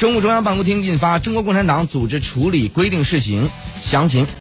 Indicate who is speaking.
Speaker 1: 中共中央办公厅印发中国共产党组织处理规定试行详情。